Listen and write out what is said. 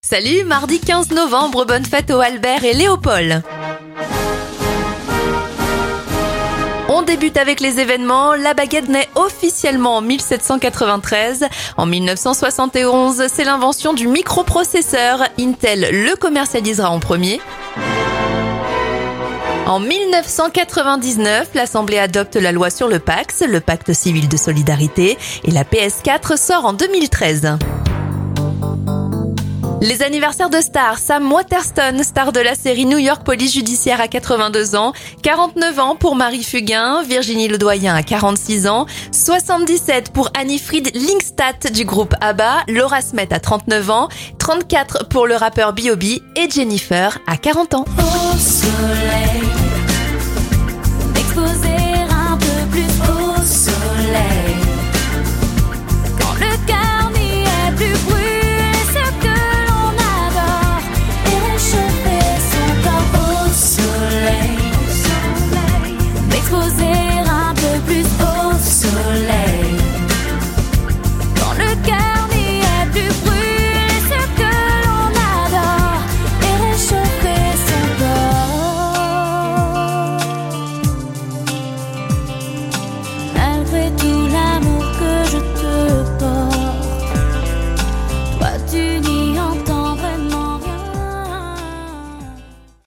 Salut, mardi 15 novembre, bonne fête aux Albert et Léopold. On débute avec les événements. La baguette naît officiellement en 1793. En 1971, c'est l'invention du microprocesseur. Intel le commercialisera en premier. En 1999, l'Assemblée adopte la loi sur le Pax, le pacte civil de solidarité, et la PS4 sort en 2013. Les anniversaires de stars, Sam Waterston, star de la série New York Police Judiciaire à 82 ans, 49 ans pour Marie Fugain, Virginie Ledoyen à 46 ans, 77 pour Annie-Fried Linkstadt du groupe ABBA, Laura Smet à 39 ans, 34 pour le rappeur B.O.B. et Jennifer à 40 ans. losing